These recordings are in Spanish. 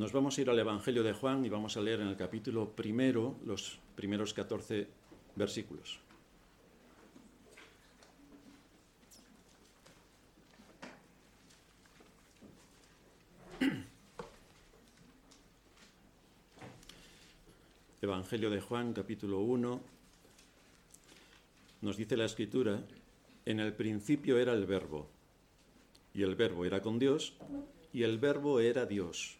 Nos vamos a ir al Evangelio de Juan y vamos a leer en el capítulo primero los primeros 14 versículos. Evangelio de Juan, capítulo 1, nos dice la escritura, en el principio era el verbo, y el verbo era con Dios, y el verbo era Dios.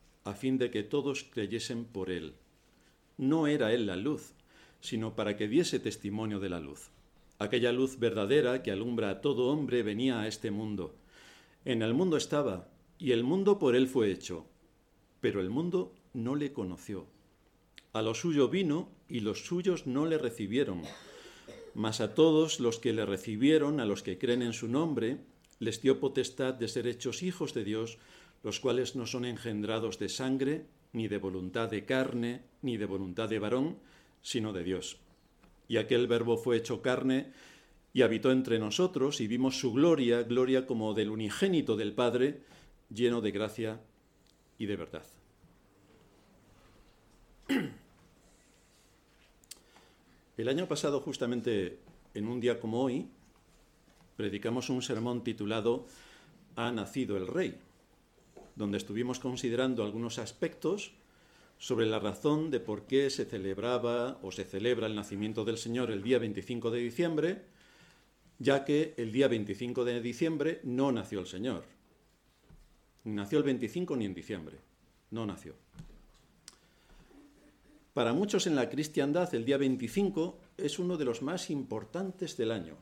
a fin de que todos creyesen por él. No era él la luz, sino para que diese testimonio de la luz. Aquella luz verdadera que alumbra a todo hombre venía a este mundo. En el mundo estaba, y el mundo por él fue hecho, pero el mundo no le conoció. A lo suyo vino, y los suyos no le recibieron. Mas a todos los que le recibieron, a los que creen en su nombre, les dio potestad de ser hechos hijos de Dios, los cuales no son engendrados de sangre, ni de voluntad de carne, ni de voluntad de varón, sino de Dios. Y aquel verbo fue hecho carne y habitó entre nosotros y vimos su gloria, gloria como del unigénito del Padre, lleno de gracia y de verdad. El año pasado, justamente en un día como hoy, predicamos un sermón titulado Ha nacido el Rey donde estuvimos considerando algunos aspectos sobre la razón de por qué se celebraba o se celebra el nacimiento del Señor el día 25 de diciembre, ya que el día 25 de diciembre no nació el Señor. Ni nació el 25 ni en diciembre, no nació. Para muchos en la cristiandad el día 25 es uno de los más importantes del año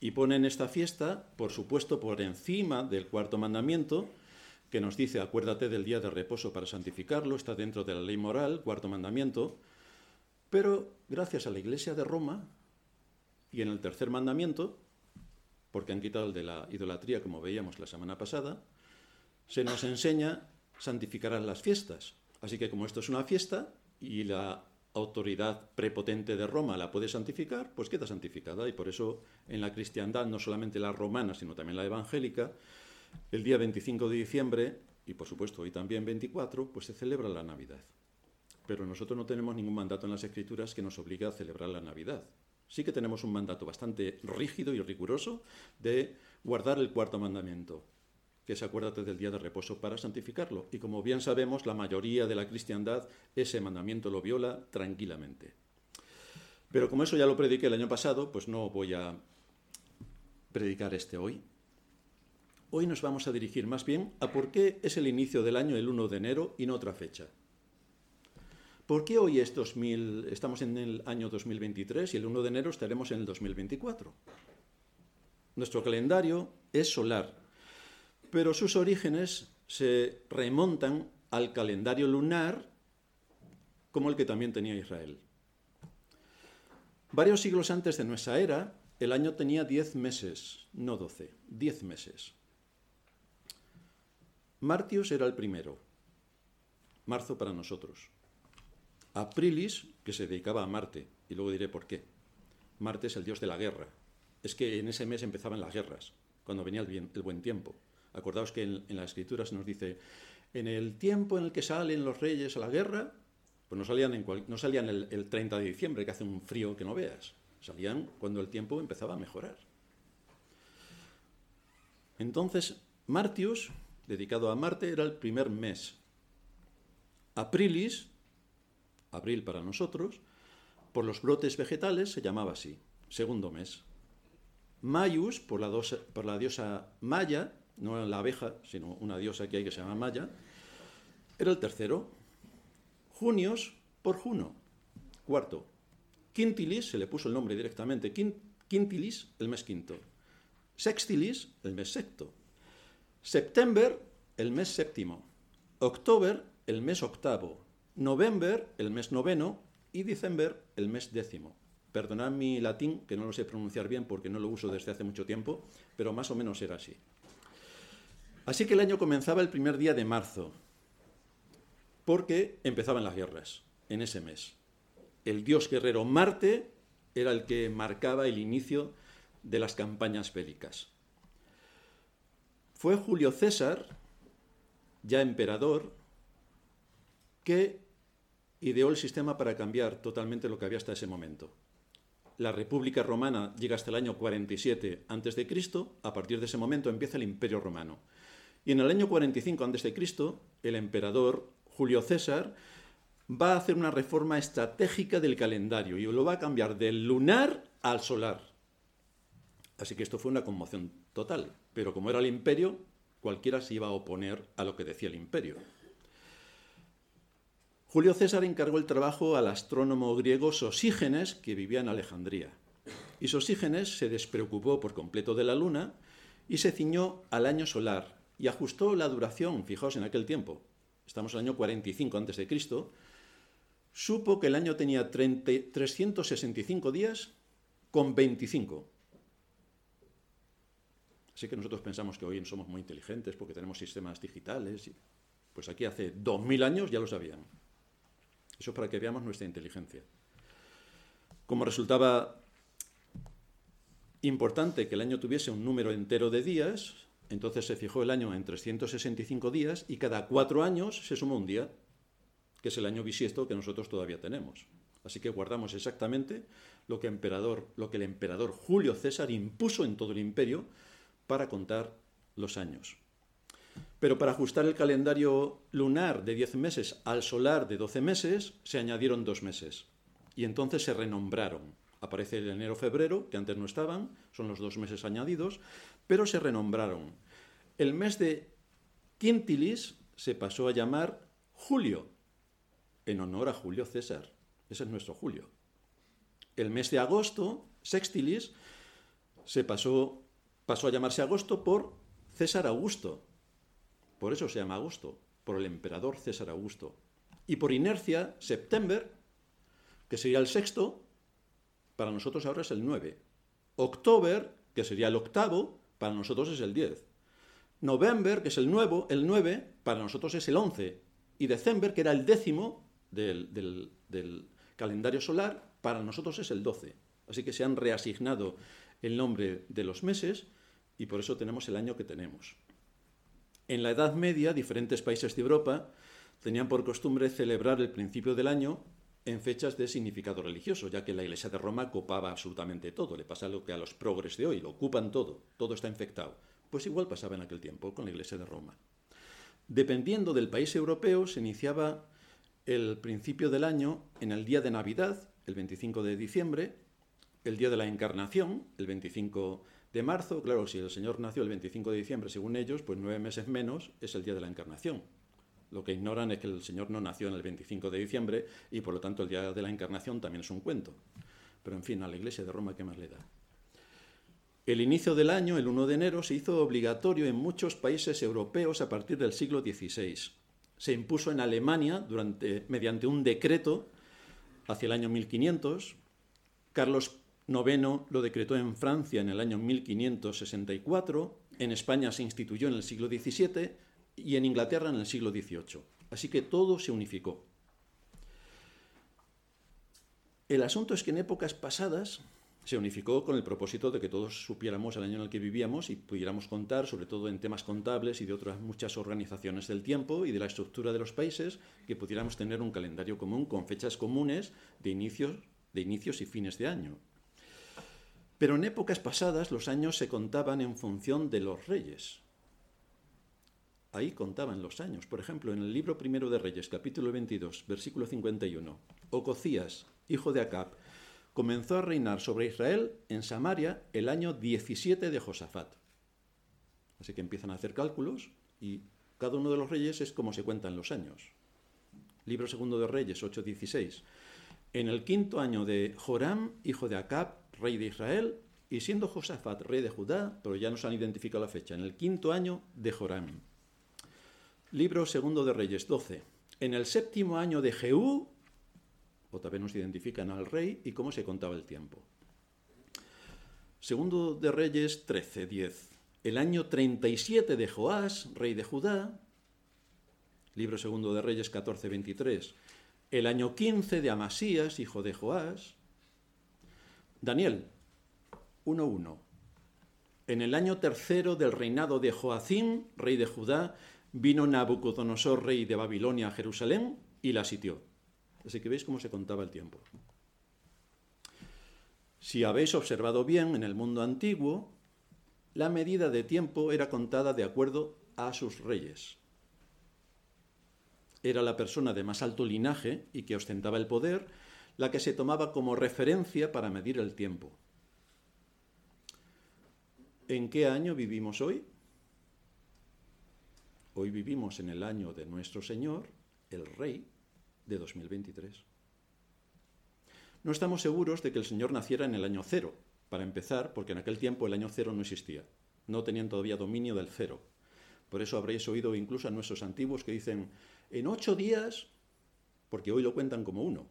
y ponen esta fiesta, por supuesto, por encima del cuarto mandamiento, que nos dice, acuérdate del día de reposo para santificarlo, está dentro de la ley moral, cuarto mandamiento, pero gracias a la Iglesia de Roma y en el tercer mandamiento, porque han quitado el de la idolatría, como veíamos la semana pasada, se nos enseña santificarán las fiestas. Así que como esto es una fiesta y la autoridad prepotente de Roma la puede santificar, pues queda santificada. Y por eso en la cristiandad, no solamente la romana, sino también la evangélica, el día 25 de diciembre, y por supuesto hoy también 24, pues se celebra la Navidad. Pero nosotros no tenemos ningún mandato en las Escrituras que nos obligue a celebrar la Navidad. Sí que tenemos un mandato bastante rígido y riguroso de guardar el cuarto mandamiento, que es acuérdate del día de reposo para santificarlo. Y como bien sabemos, la mayoría de la cristiandad ese mandamiento lo viola tranquilamente. Pero como eso ya lo prediqué el año pasado, pues no voy a predicar este hoy. Hoy nos vamos a dirigir más bien a por qué es el inicio del año el 1 de enero y no otra fecha. ¿Por qué hoy es 2000, estamos en el año 2023 y el 1 de enero estaremos en el 2024? Nuestro calendario es solar, pero sus orígenes se remontan al calendario lunar como el que también tenía Israel. Varios siglos antes de nuestra era, el año tenía 10 meses, no 12, 10 meses. Martius era el primero, marzo para nosotros. Aprilis, que se dedicaba a Marte, y luego diré por qué. Marte es el dios de la guerra. Es que en ese mes empezaban las guerras, cuando venía el, buen tiempo. Acordaos que en, las escrituras nos dice, en el tiempo en el que salen los reyes a la guerra, pues no salían, en no salían el, el 30 de diciembre, que hace un frío que no veas. Salían cuando el tiempo empezaba a mejorar. Entonces, Martius dedicado a Marte era el primer mes. Aprilis, abril para nosotros, por los brotes vegetales se llamaba así, segundo mes. Mayus, por la, por la diosa Maya, no la abeja, sino una diosa que hay que se llama Maya, era el tercero. Junios, por Juno, cuarto. Quintilis, se le puso el nombre directamente, Quintilis, el mes quinto. Sextilis, el mes sexto. September, el mes séptimo. October, el mes octavo, November, el mes noveno, y December, el mes décimo. Perdonad mi latín, que no lo sé pronunciar bien porque no lo uso desde hace mucho tiempo, pero más o menos era así. Así que el año comenzaba el primer día de marzo, porque empezaban las guerras en ese mes. El dios guerrero Marte era el que marcaba el inicio de las campañas bélicas. Fue Julio César, ya emperador, que ideó el sistema para cambiar totalmente lo que había hasta ese momento. La República Romana llega hasta el año 47 a.C., a partir de ese momento empieza el Imperio Romano. Y en el año 45 a.C., el emperador Julio César va a hacer una reforma estratégica del calendario y lo va a cambiar del lunar al solar. Así que esto fue una conmoción total. Pero como era el imperio, cualquiera se iba a oponer a lo que decía el imperio. Julio César encargó el trabajo al astrónomo griego Sosígenes, que vivía en Alejandría. Y Sosígenes se despreocupó por completo de la luna y se ciñó al año solar y ajustó la duración, fijaos en aquel tiempo, estamos en el año 45 a.C., supo que el año tenía 365 días con 25. Así que nosotros pensamos que hoy somos muy inteligentes porque tenemos sistemas digitales. Pues aquí hace 2000 años ya lo sabían. Eso es para que veamos nuestra inteligencia. Como resultaba importante que el año tuviese un número entero de días, entonces se fijó el año en 365 días y cada cuatro años se suma un día, que es el año bisiesto que nosotros todavía tenemos. Así que guardamos exactamente lo que, emperador, lo que el emperador Julio César impuso en todo el imperio para contar los años. Pero para ajustar el calendario lunar de 10 meses al solar de 12 meses, se añadieron dos meses. Y entonces se renombraron. Aparece el enero-febrero, que antes no estaban, son los dos meses añadidos, pero se renombraron. El mes de Quintilis se pasó a llamar Julio, en honor a Julio César. Ese es nuestro Julio. El mes de agosto, Sextilis, se pasó, pasó a llamarse agosto por César Augusto, por eso se llama agosto, por el emperador César Augusto. Y por inercia, septiembre, que sería el sexto, para nosotros ahora es el 9. October, que sería el octavo, para nosotros es el 10. November, que es el nuevo, el 9, para nosotros es el 11. Y December, que era el décimo del, calendario solar, para nosotros es el 12. Así que se han reasignado el nombre de los meses y por eso tenemos el año que tenemos. En la Edad Media, diferentes países de Europa tenían por costumbre celebrar el principio del año en fechas de significado religioso, ya que la Iglesia de Roma copaba absolutamente todo. Le pasa lo que a los progres de hoy, lo ocupan todo, todo está infectado. Pues igual pasaba en aquel tiempo con la Iglesia de Roma. Dependiendo del país europeo, se iniciaba el principio del año en el día de Navidad, el 25 de diciembre, el día de la Encarnación, el 25 de marzo, claro, si el Señor nació el 25 de diciembre, según ellos, pues nueve meses menos es el día de la encarnación. Lo que ignoran es que el Señor no nació en el 25 de diciembre y por lo tanto el día de la encarnación también es un cuento. Pero en fin, a la Iglesia de Roma, ¿qué más le da? El inicio del año, el 1 de enero, se hizo obligatorio en muchos países europeos a partir del siglo XVI. Se impuso en Alemania durante, mediante un decreto hacia el año 1500. Carlos Noveno lo decretó en Francia en el año 1564, en España se instituyó en el siglo XVII y en Inglaterra en el siglo XVIII. Así que todo se unificó. El asunto es que en épocas pasadas se unificó con el propósito de que todos supiéramos el año en el que vivíamos y pudiéramos contar, sobre todo en temas contables y de otras muchas organizaciones del tiempo y de la estructura de los países, que pudiéramos tener un calendario común con fechas comunes de inicios, de inicios y fines de año. Pero en épocas pasadas los años se contaban en función de los reyes. Ahí contaban los años. Por ejemplo, en el libro primero de Reyes, capítulo 22, versículo 51, Ococías, hijo de Acab, comenzó a reinar sobre Israel en Samaria el año 17 de Josafat. Así que empiezan a hacer cálculos y cada uno de los reyes es como se cuentan los años. Libro segundo de Reyes, 8.16. En el quinto año de Joram, hijo de Acab, rey de Israel, y siendo Josafat rey de Judá, pero ya nos han identificado la fecha, en el quinto año de Joram. Libro segundo de Reyes 12. en el séptimo año de Jehú, otra vez nos identifican al rey y cómo se contaba el tiempo. Segundo de Reyes 13, 10. El año 37 de Joás, rey de Judá. Libro segundo de Reyes 14, 23. El año 15 de Amasías, hijo de Joás. Daniel 1.1. En el año tercero del reinado de Joacim, rey de Judá, vino Nabucodonosor, rey de Babilonia, a Jerusalén y la sitió. Así que veis cómo se contaba el tiempo. Si habéis observado bien en el mundo antiguo, la medida de tiempo era contada de acuerdo a sus reyes. Era la persona de más alto linaje y que ostentaba el poder la que se tomaba como referencia para medir el tiempo. ¿En qué año vivimos hoy? Hoy vivimos en el año de nuestro Señor, el Rey, de 2023. No estamos seguros de que el Señor naciera en el año cero, para empezar, porque en aquel tiempo el año cero no existía. No tenían todavía dominio del cero. Por eso habréis oído incluso a nuestros antiguos que dicen, en ocho días, porque hoy lo cuentan como uno.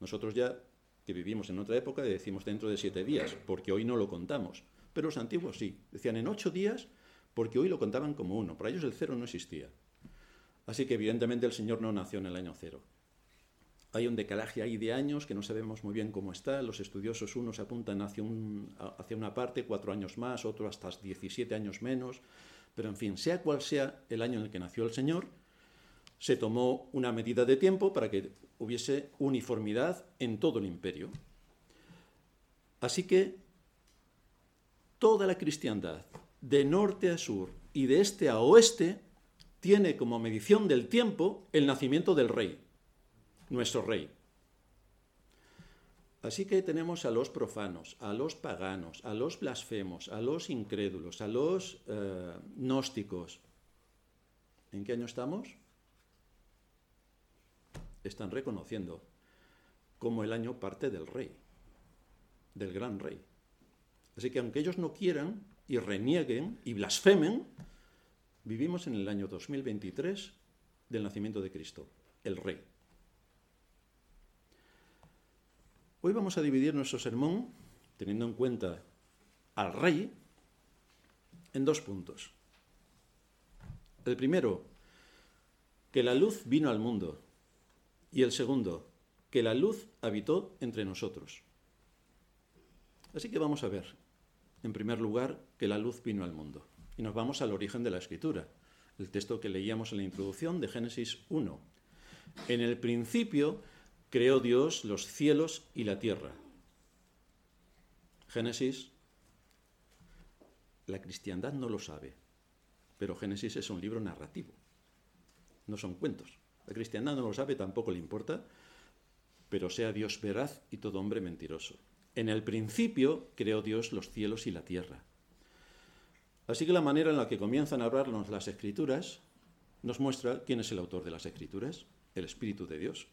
Nosotros ya, que vivimos en otra época, decimos dentro de siete días, porque hoy no lo contamos. Pero los antiguos sí. Decían en ocho días porque hoy lo contaban como uno. Para ellos el cero no existía. Así que evidentemente el Señor no nació en el año cero. Hay un decalaje ahí de años que no sabemos muy bien cómo está. Los estudiosos unos apuntan hacia, hacia una parte cuatro años más, otros hasta 17 años menos. Pero en fin, sea cual sea el año en el que nació el Señor, se tomó una medida de tiempo para que hubiese uniformidad en todo el imperio. Así que toda la cristiandad de norte a sur y de este a oeste, tiene como medición del tiempo el nacimiento del rey, nuestro rey. Así que tenemos a los profanos, a los paganos, a los blasfemos, a los incrédulos, a los eh, gnósticos. ¿En qué año estamos? Están reconociendo como el año parte del rey, del gran rey. Así que aunque ellos no quieran, y renieguen y blasfemen, vivimos en el año 2023 del nacimiento de Cristo, el Rey. Hoy vamos a dividir nuestro sermón, teniendo en cuenta al Rey, en dos puntos. El primero, que la luz vino al mundo. Y el segundo, que la luz habitó entre nosotros. Así que vamos a ver en primer lugar, que la luz vino al mundo. Y nos vamos al origen de la escritura, el texto que leíamos en la introducción de Génesis 1. En el principio creó Dios los cielos y la tierra. Génesis, la cristiandad no lo sabe, pero Génesis es un libro narrativo, no son cuentos. La cristiandad no lo sabe, tampoco le importa, pero sea Dios veraz y todo hombre mentiroso. En el principio creó Dios los cielos y la tierra. Así que la manera en la que comienzan a hablarnos las escrituras nos muestra quién es el autor de las escrituras, el Espíritu de Dios.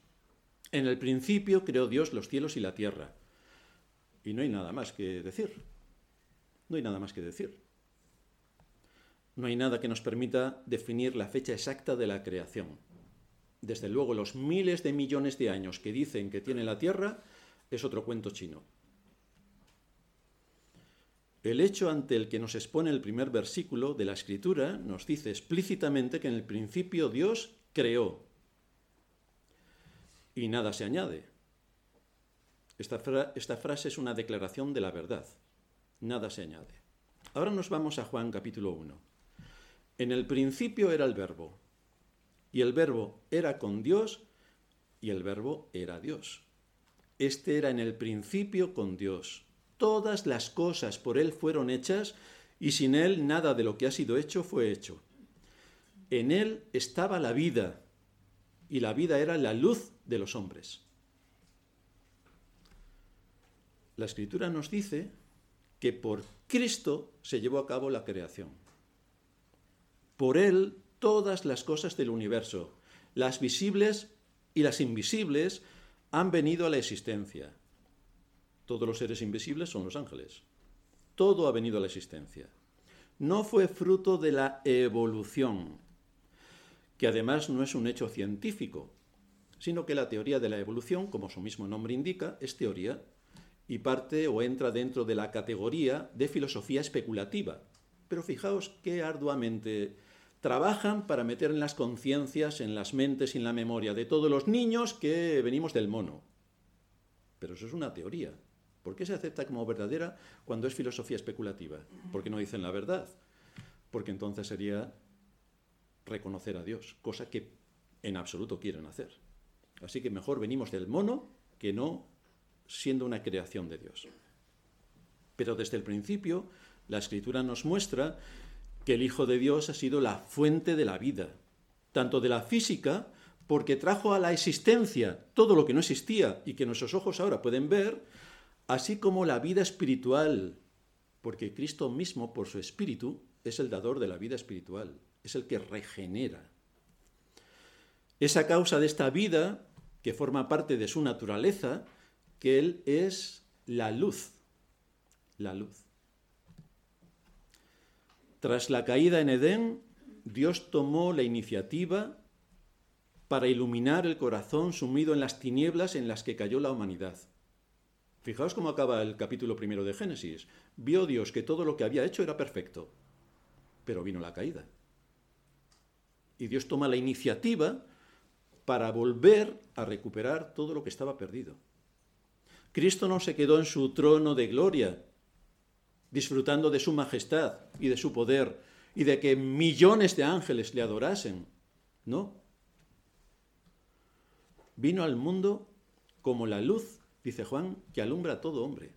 En el principio creó Dios los cielos y la tierra. Y no hay nada más que decir. No hay nada más que decir. No hay nada que nos permita definir la fecha exacta de la creación. Desde luego, los miles de millones de años que dicen que tiene la Tierra es otro cuento chino. El hecho ante el que nos expone el primer versículo de la Escritura nos dice explícitamente que en el principio Dios creó. Y nada se añade. Esta, frase es una declaración de la verdad. Nada se añade. Ahora nos vamos a Juan capítulo 1. En el principio era el verbo. Y el verbo era con Dios y el verbo era Dios. Este era en el principio con Dios. Todas las cosas por Él fueron hechas y sin Él nada de lo que ha sido hecho fue hecho. En Él estaba la vida y la vida era la luz de los hombres. La escritura nos dice que por Cristo se llevó a cabo la creación. Por Él todas las cosas del universo, las visibles y las invisibles, han venido a la existencia. Todos los seres invisibles son los ángeles. Todo ha venido a la existencia. No fue fruto de la evolución. que además no es un hecho científico, sino que la teoría de la evolución, como su mismo nombre indica, es teoría y parte o entra dentro de la categoría de filosofía especulativa. Pero fijaos qué arduamente trabajan para meter en las conciencias, en las mentes y en la memoria de todos los niños que venimos del mono. Pero eso es una teoría. ¿Por qué se acepta como verdadera cuando es filosofía especulativa? Porque no dicen la verdad. Porque entonces sería reconocer a Dios, cosa que en absoluto quieren hacer. Así que mejor venimos del mono que no siendo una creación de Dios. Pero desde el principio la escritura nos muestra que el Hijo de Dios ha sido la fuente de la vida, tanto de la física, porque trajo a la existencia todo lo que no existía y que nuestros ojos ahora pueden ver, así como la vida espiritual, porque Cristo mismo, por su espíritu, es el dador de la vida espiritual, es el que regenera. Esa causa de esta vida, que forma parte de su naturaleza, que Él es la luz, la luz. Tras la caída en Edén, Dios tomó la iniciativa para iluminar el corazón sumido en las tinieblas en las que cayó la humanidad. Fijaos cómo acaba el capítulo primero de Génesis. Vio Dios que todo lo que había hecho era perfecto, pero vino la caída. Y Dios toma la iniciativa para volver a recuperar todo lo que estaba perdido. Cristo no se quedó en su trono de gloria, disfrutando de su majestad y de su poder y de que millones de ángeles le adorasen. No. Vino al mundo como la luz, dice Juan, que alumbra a todo hombre.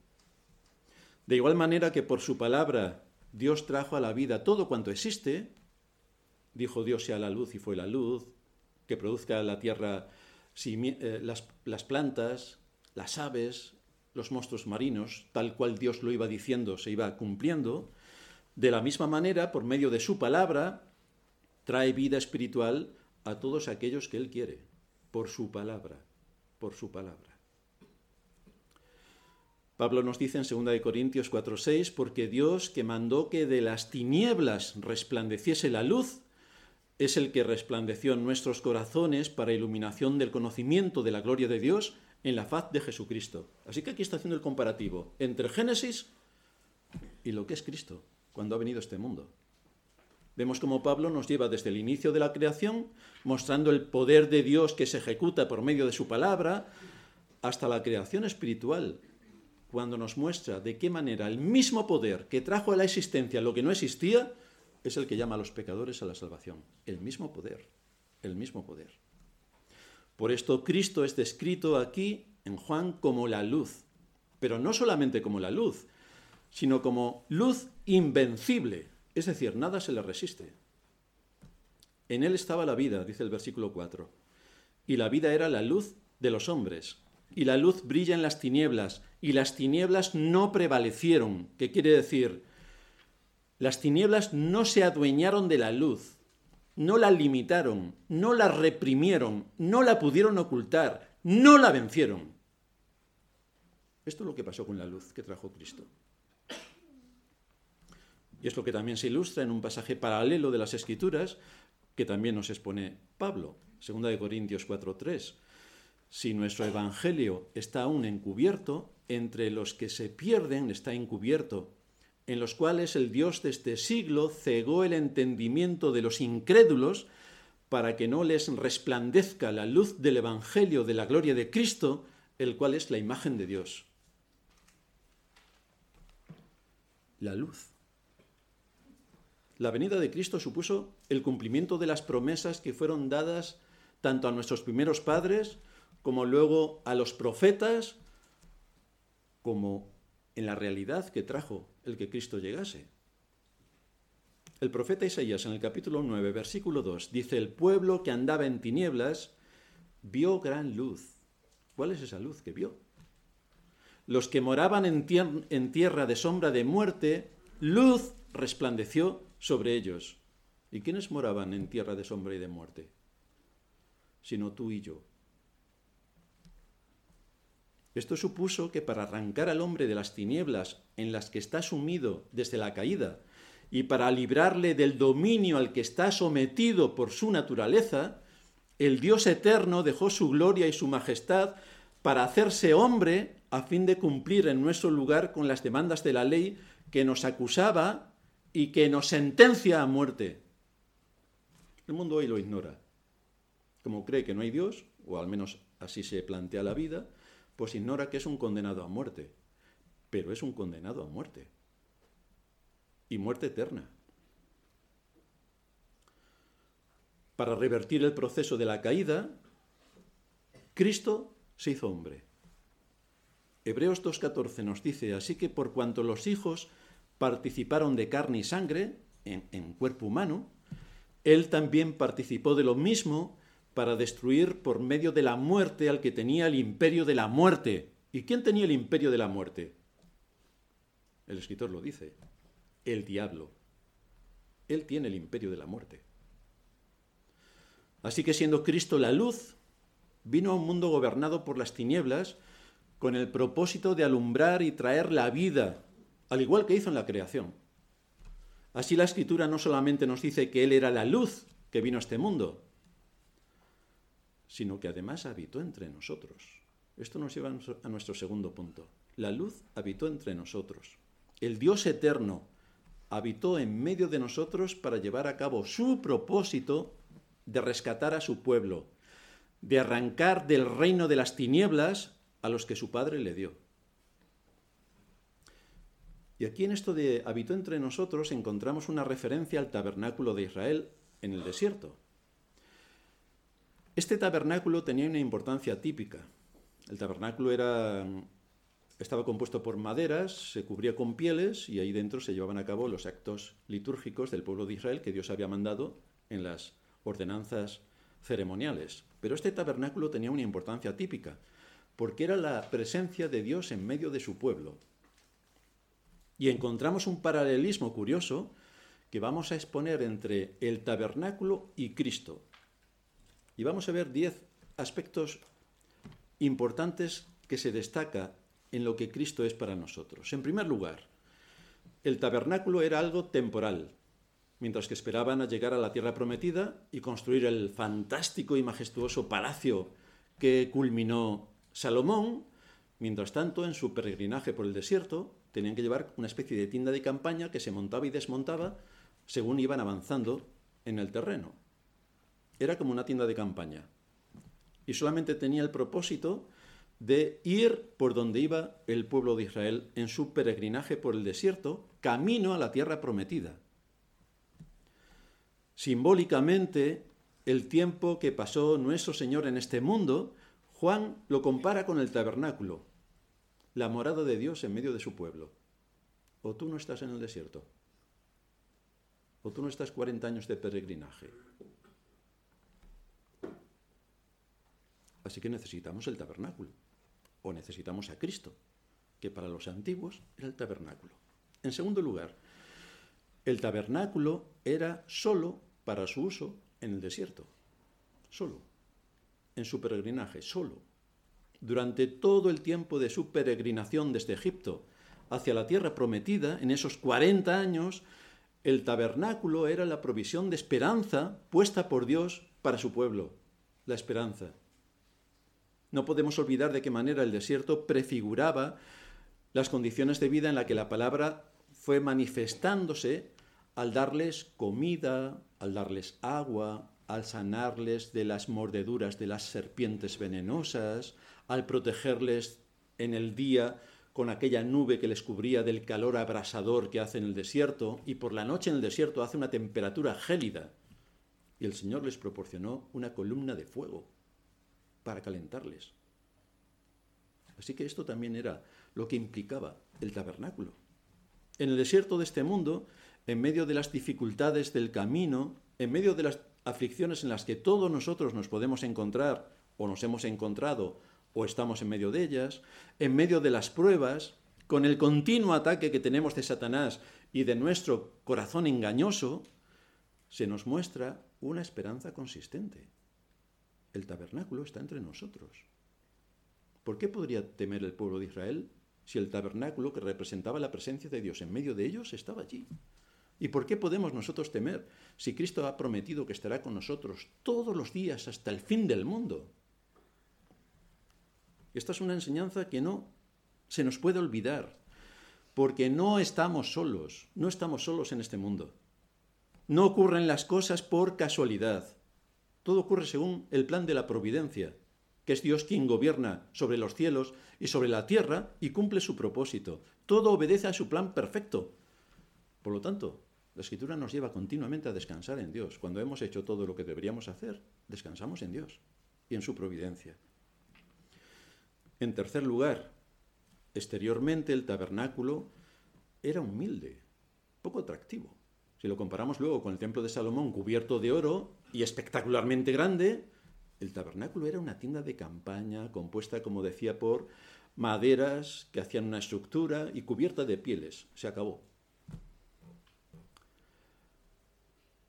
De igual manera que por su palabra Dios trajo a la vida todo cuanto existe, dijo Dios sea la luz y fue la luz, que produzca la tierra eh, las, las plantas, las aves, los monstruos marinos, tal cual Dios lo iba diciendo, se iba cumpliendo, de la misma manera, por medio de su palabra, trae vida espiritual a todos aquellos que Él quiere, por su palabra, por su palabra. Pablo nos dice en 2 Corintios 4:6, porque Dios que mandó que de las tinieblas resplandeciese la luz, es el que resplandeció en nuestros corazones para iluminación del conocimiento de la gloria de Dios en la faz de Jesucristo. Así que aquí está haciendo el comparativo entre Génesis y lo que es Cristo, cuando ha venido a este mundo. Vemos cómo Pablo nos lleva desde el inicio de la creación, mostrando el poder de Dios que se ejecuta por medio de su palabra, hasta la creación espiritual, cuando nos muestra de qué manera el mismo poder que trajo a la existencia lo que no existía, es el que llama a los pecadores a la salvación. El mismo poder, el mismo poder. Por esto Cristo es descrito aquí en Juan como la luz, pero no solamente como la luz, sino como luz invencible, es decir, nada se le resiste. En él estaba la vida, dice el versículo 4, y la vida era la luz de los hombres, y la luz brilla en las tinieblas, y las tinieblas no prevalecieron, ¿Qué quiere decir las tinieblas no se adueñaron de la luz, no la limitaron, no la reprimieron, no la pudieron ocultar, no la vencieron. Esto es lo que pasó con la luz que trajo Cristo. Y es lo que también se ilustra en un pasaje paralelo de las Escrituras que también nos expone Pablo, 2 Corintios 4:3. Si nuestro evangelio está aún encubierto, entre los que se pierden está encubierto, en los cuales el Dios de este siglo cegó el entendimiento de los incrédulos para que no les resplandezca la luz del Evangelio de la gloria de Cristo, el cual es la imagen de Dios. La luz. La venida de Cristo supuso el cumplimiento de las promesas que fueron dadas tanto a nuestros primeros padres como luego a los profetas, como en la realidad que trajo el que Cristo llegase. El profeta Isaías en el capítulo 9, versículo 2, dice, el pueblo que andaba en tinieblas vio gran luz. ¿Cuál es esa luz que vio? Los que moraban en, en tierra de sombra de muerte, luz resplandeció sobre ellos. ¿Y quiénes moraban en tierra de sombra y de muerte? Sino tú y yo. Esto supuso que para arrancar al hombre de las tinieblas en las que está sumido desde la caída y para librarle del dominio al que está sometido por su naturaleza, el Dios eterno dejó su gloria y su majestad para hacerse hombre a fin de cumplir en nuestro lugar con las demandas de la ley que nos acusaba y que nos sentencia a muerte. El mundo hoy lo ignora. Como cree que no hay Dios, o al menos así se plantea la vida, pues ignora que es un condenado a muerte. Pero es un condenado a muerte y muerte eterna. Para revertir el proceso de la caída, Cristo se hizo hombre. Hebreos 2.14 nos dice, así que por cuanto los hijos participaron de carne y sangre, en, en, cuerpo humano, Él también participó de lo mismo para destruir por medio de la muerte al que tenía el imperio de la muerte. ¿Y quién tenía el imperio de la muerte? El escritor lo dice, el diablo. Él tiene el imperio de la muerte. Así que siendo Cristo la luz, vino a un mundo gobernado por las tinieblas con el propósito de alumbrar y traer la vida, al igual que hizo en la creación. Así la escritura no solamente nos dice que Él era la luz que vino a este mundo, sino que además habitó entre nosotros. Esto nos lleva a nuestro segundo punto. La luz habitó entre nosotros. El Dios eterno habitó en medio de nosotros para llevar a cabo su propósito de rescatar a su pueblo, de arrancar del reino de las tinieblas a los que su padre le dio. Y aquí en esto de habitó entre nosotros encontramos una referencia al tabernáculo de Israel en el desierto. Este tabernáculo tenía una importancia típica. El tabernáculo era estaba compuesto por maderas, se cubría con pieles y ahí dentro se llevaban a cabo los actos litúrgicos del pueblo de Israel que Dios había mandado en las ordenanzas ceremoniales. Pero este tabernáculo tenía una importancia típica, porque era la presencia de Dios en medio de su pueblo. Y encontramos un paralelismo curioso que vamos a exponer entre el tabernáculo y Cristo. Y vamos a ver diez aspectos importantes que se destaca en lo que Cristo es para nosotros. En primer lugar, el tabernáculo era algo temporal, mientras que esperaban a llegar a la tierra prometida y construir el fantástico y majestuoso palacio que culminó Salomón, mientras tanto, en su peregrinaje por el desierto, tenían que llevar una especie de tienda de campaña que se montaba y desmontaba según iban avanzando en el terreno. Era como una tienda de campaña. Y solamente tenía el propósito de ir por donde iba el pueblo de Israel en su peregrinaje por el desierto, camino a la tierra prometida. Simbólicamente, el tiempo que pasó nuestro Señor en este mundo, Juan lo compara con el tabernáculo, la morada de Dios en medio de su pueblo. O tú no estás en el desierto, o tú no estás 40 años de peregrinaje. Así que necesitamos el tabernáculo o necesitamos a Cristo, que para los antiguos era el tabernáculo. En segundo lugar, el tabernáculo era solo para su uso en el desierto, solo, en su peregrinaje, solo. Durante todo el tiempo de su peregrinación desde Egipto hacia la tierra prometida, en esos 40 años, el tabernáculo era la provisión de esperanza puesta por Dios para su pueblo, la esperanza. No podemos olvidar de qué manera el desierto prefiguraba las condiciones de vida en la que la palabra fue manifestándose al darles comida, al darles agua, al sanarles de las mordeduras de las serpientes venenosas, al protegerles en el día con aquella nube que les cubría del calor abrasador que hace en el desierto, y por la noche en el desierto hace una temperatura gélida. Y el Señor les proporcionó una columna de fuego para calentarles. Así que esto también era lo que implicaba el tabernáculo. En el desierto de este mundo, en medio de las dificultades del camino, en medio de las aflicciones en las que todos nosotros nos podemos encontrar o nos hemos encontrado o estamos en medio de ellas, en medio de las pruebas, con el continuo ataque que tenemos de Satanás y de nuestro corazón engañoso, se nos muestra una esperanza consistente el tabernáculo está entre nosotros. ¿Por qué podría temer el pueblo de Israel si el tabernáculo que representaba la presencia de Dios en medio de ellos estaba allí? ¿Y por qué podemos nosotros temer si Cristo ha prometido que estará con nosotros todos los días hasta el fin del mundo? Esta es una enseñanza que no se nos puede olvidar, porque no estamos solos, no estamos solos en este mundo. No ocurren las cosas por casualidad. Todo ocurre según el plan de la providencia, que es Dios quien gobierna sobre los cielos y sobre la tierra y cumple su propósito. Todo obedece a su plan perfecto. Por lo tanto, la escritura nos lleva continuamente a descansar en Dios. Cuando hemos hecho todo lo que deberíamos hacer, descansamos en Dios y en su providencia. En tercer lugar, exteriormente el tabernáculo era humilde, poco atractivo. Si lo comparamos luego con el templo de Salomón cubierto de oro y espectacularmente grande, el tabernáculo era una tienda de campaña compuesta, como decía, por maderas que hacían una estructura y cubierta de pieles. Se acabó.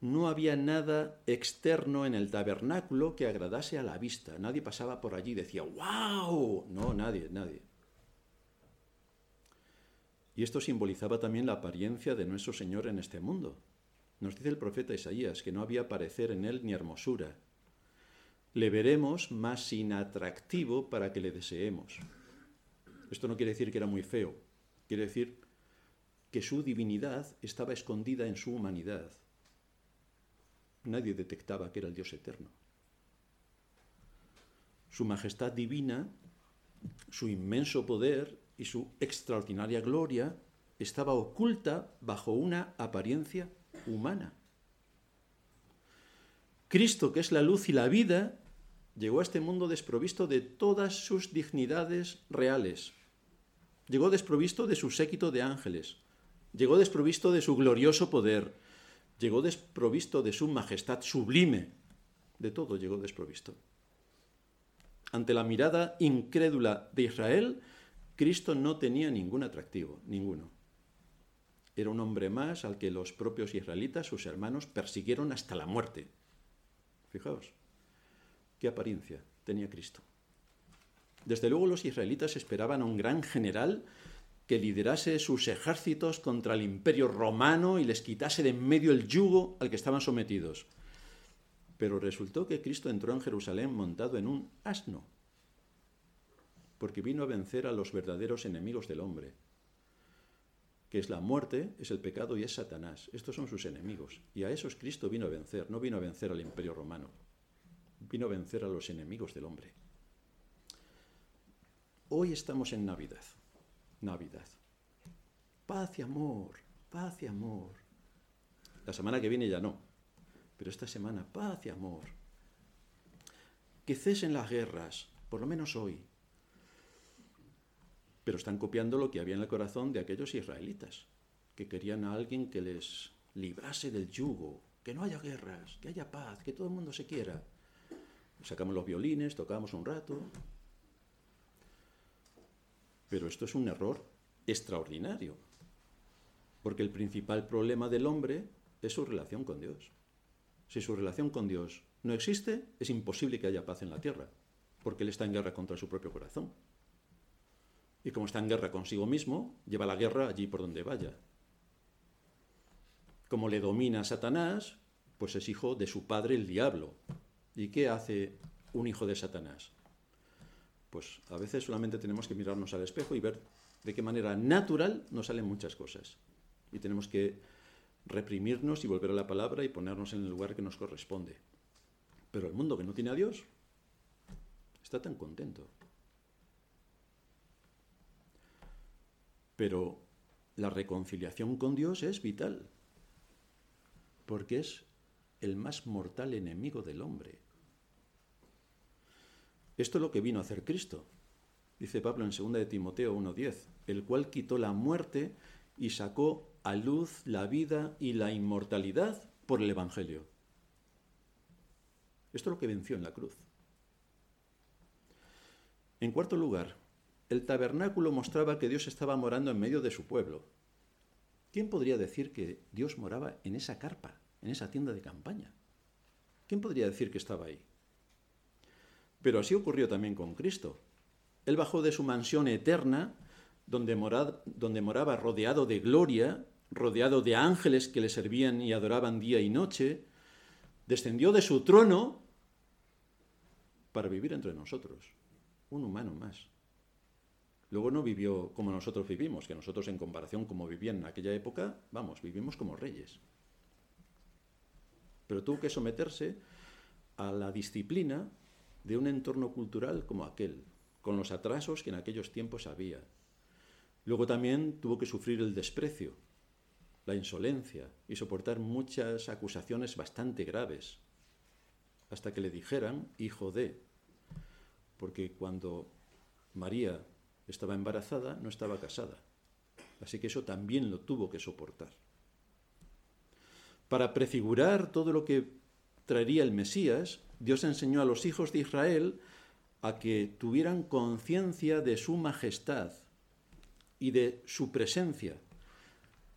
No había nada externo en el tabernáculo que agradase a la vista. Nadie pasaba por allí y decía, ¡wow! No, nadie, nadie. Y esto simbolizaba también la apariencia de nuestro Señor en este mundo. Nos dice el profeta Isaías que no había parecer en él ni hermosura. Le veremos más inatractivo para que le deseemos. Esto no quiere decir que era muy feo, quiere decir que su divinidad estaba escondida en su humanidad. Nadie detectaba que era el Dios eterno. Su majestad divina, su inmenso poder y su extraordinaria gloria estaba oculta bajo una apariencia humana. Cristo, que es la luz y la vida, llegó a este mundo desprovisto de todas sus dignidades reales. Llegó desprovisto de su séquito de ángeles. Llegó desprovisto de su glorioso poder. Llegó desprovisto de su majestad sublime. De todo llegó desprovisto. Ante la mirada incrédula de Israel, Cristo no tenía ningún atractivo, ninguno. Era un hombre más al que los propios israelitas, sus hermanos, persiguieron hasta la muerte. Fijaos, qué apariencia tenía Cristo. Desde luego los israelitas esperaban a un gran general que liderase sus ejércitos contra el imperio romano y les quitase de en medio el yugo al que estaban sometidos. Pero resultó que Cristo entró en Jerusalén montado en un asno, porque vino a vencer a los verdaderos enemigos del hombre, que es la muerte, es el pecado y es Satanás. Estos son sus enemigos. Y a esos Cristo vino a vencer, no vino a vencer al imperio romano, vino a vencer a los enemigos del hombre. Hoy estamos en Navidad, Navidad. Paz y amor, paz y amor. La semana que viene ya no, pero esta semana paz y amor. Que cesen las guerras, por lo menos hoy pero están copiando lo que había en el corazón de aquellos israelitas, que querían a alguien que les librase del yugo, que no haya guerras, que haya paz, que todo el mundo se quiera. Sacamos los violines, tocamos un rato. Pero esto es un error extraordinario, porque el principal problema del hombre es su relación con Dios. Si su relación con Dios no existe, es imposible que haya paz en la tierra, porque Él está en guerra contra su propio corazón. Y como está en guerra consigo mismo, lleva la guerra allí por donde vaya. Como le domina Satanás, pues es hijo de su padre el diablo. ¿Y qué hace un hijo de Satanás? Pues a veces solamente tenemos que mirarnos al espejo y ver de qué manera natural nos salen muchas cosas. Y tenemos que reprimirnos y volver a la palabra y ponernos en el lugar que nos corresponde. Pero el mundo que no tiene a Dios está tan contento. Pero la reconciliación con Dios es vital, porque es el más mortal enemigo del hombre. Esto es lo que vino a hacer Cristo, dice Pablo en 2 de Timoteo 1.10, el cual quitó la muerte y sacó a luz la vida y la inmortalidad por el Evangelio. Esto es lo que venció en la cruz. En cuarto lugar, el tabernáculo mostraba que Dios estaba morando en medio de su pueblo. ¿Quién podría decir que Dios moraba en esa carpa, en esa tienda de campaña? ¿Quién podría decir que estaba ahí? Pero así ocurrió también con Cristo. Él bajó de su mansión eterna, donde, moraba rodeado de gloria, rodeado de ángeles que le servían y adoraban día y noche, descendió de su trono para vivir entre nosotros, un humano más. Luego no vivió como nosotros vivimos, que nosotros en comparación como vivían en aquella época, vamos, vivimos como reyes. Pero tuvo que someterse a la disciplina de un entorno cultural como aquel, con los atrasos que en aquellos tiempos había. Luego también tuvo que sufrir el desprecio, la insolencia y soportar muchas acusaciones bastante graves, hasta que le dijeran hijo de, porque cuando María estaba embarazada no estaba casada, así que eso también lo tuvo que soportar. Para prefigurar todo lo que traería el Mesías, Dios enseñó a los hijos de Israel a que tuvieran conciencia de su majestad y de su presencia.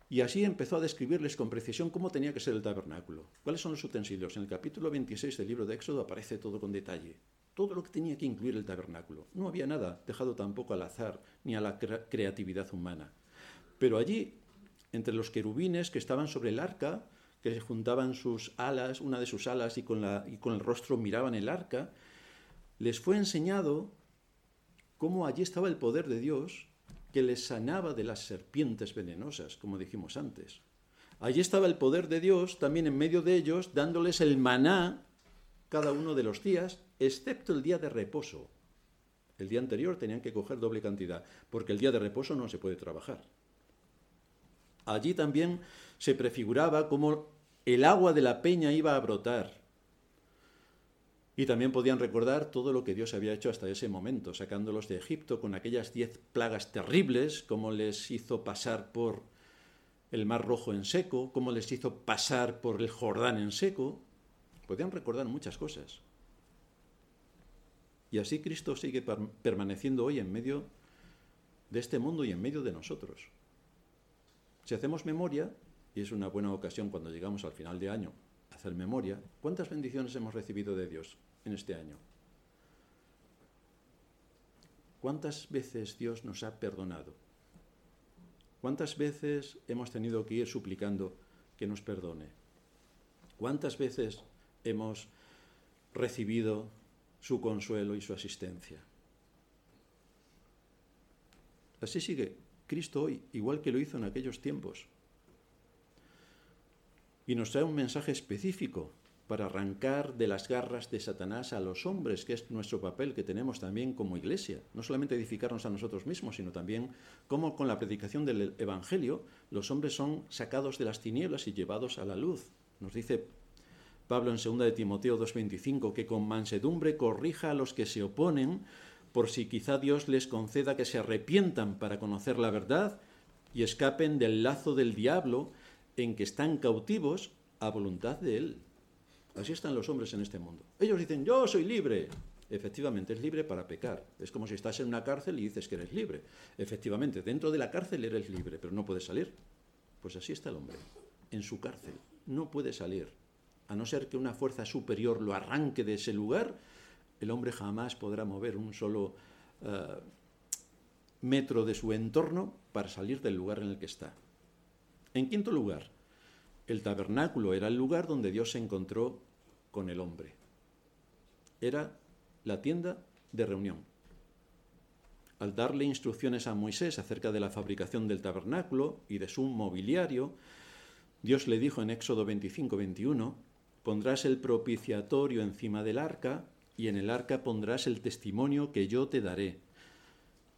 Y así empezó a describirles con precisión cómo tenía que ser el tabernáculo. ¿Cuáles son los utensilios? En el capítulo 26 del libro de Éxodo aparece todo con detalle. Todo lo que tenía que incluir el tabernáculo. No había nada dejado tampoco al azar ni a la creatividad humana. Pero allí, entre los querubines que estaban sobre el arca, que se juntaban sus alas, una de sus alas, y con, y con el rostro miraban el arca, les fue enseñado cómo allí estaba el poder de Dios que les sanaba de las serpientes venenosas, como dijimos antes. Allí estaba el poder de Dios también en medio de ellos, dándoles el maná cada uno de los días, excepto el día de reposo. El día anterior tenían que coger doble cantidad, porque el día de reposo no se puede trabajar. Allí también se prefiguraba cómo el agua de la peña iba a brotar. Y también podían recordar todo lo que Dios había hecho hasta ese momento, sacándolos de Egipto con aquellas diez plagas terribles, cómo les hizo pasar por el Mar Rojo en seco, cómo les hizo pasar por el Jordán en seco. Podían recordar muchas cosas. Y así Cristo sigue permaneciendo hoy en medio de este mundo y en medio de nosotros. Si hacemos memoria, y es una buena ocasión cuando llegamos al final de año hacer memoria, ¿cuántas bendiciones hemos recibido de Dios en este año? ¿Cuántas veces Dios nos ha perdonado? ¿Cuántas veces hemos tenido que ir suplicando que nos perdone? ¿Cuántas veces hemos recibido su consuelo y su asistencia? Así sigue Cristo hoy, igual que lo hizo en aquellos tiempos. Y nos trae un mensaje específico para arrancar de las garras de Satanás a los hombres, que es nuestro papel que tenemos también como iglesia. No solamente edificarnos a nosotros mismos, sino también cómo con la predicación del Evangelio los hombres son sacados de las tinieblas y llevados a la luz. Nos dice Pablo en 2 de Timoteo 2.25 que con mansedumbre corrija a los que se oponen, por si quizá Dios les conceda que se arrepientan para conocer la verdad y escapen del lazo del diablo en que están cautivos a voluntad de Él. Así están los hombres en este mundo. Ellos dicen, yo soy libre. Efectivamente, es libre para pecar. Es como si estás en una cárcel y dices que eres libre. Efectivamente, dentro de la cárcel eres libre, pero no puedes salir. Pues así está el hombre, en su cárcel. No puede salir. A no ser que una fuerza superior lo arranque de ese lugar, el hombre jamás podrá mover un solo eh, metro de su entorno para salir del lugar en el que está. En quinto lugar, el tabernáculo era el lugar donde Dios se encontró con el hombre. Era la tienda de reunión. Al darle instrucciones a Moisés acerca de la fabricación del tabernáculo y de su mobiliario, Dios le dijo en Éxodo 25-21, pondrás el propiciatorio encima del arca y en el arca pondrás el testimonio que yo te daré.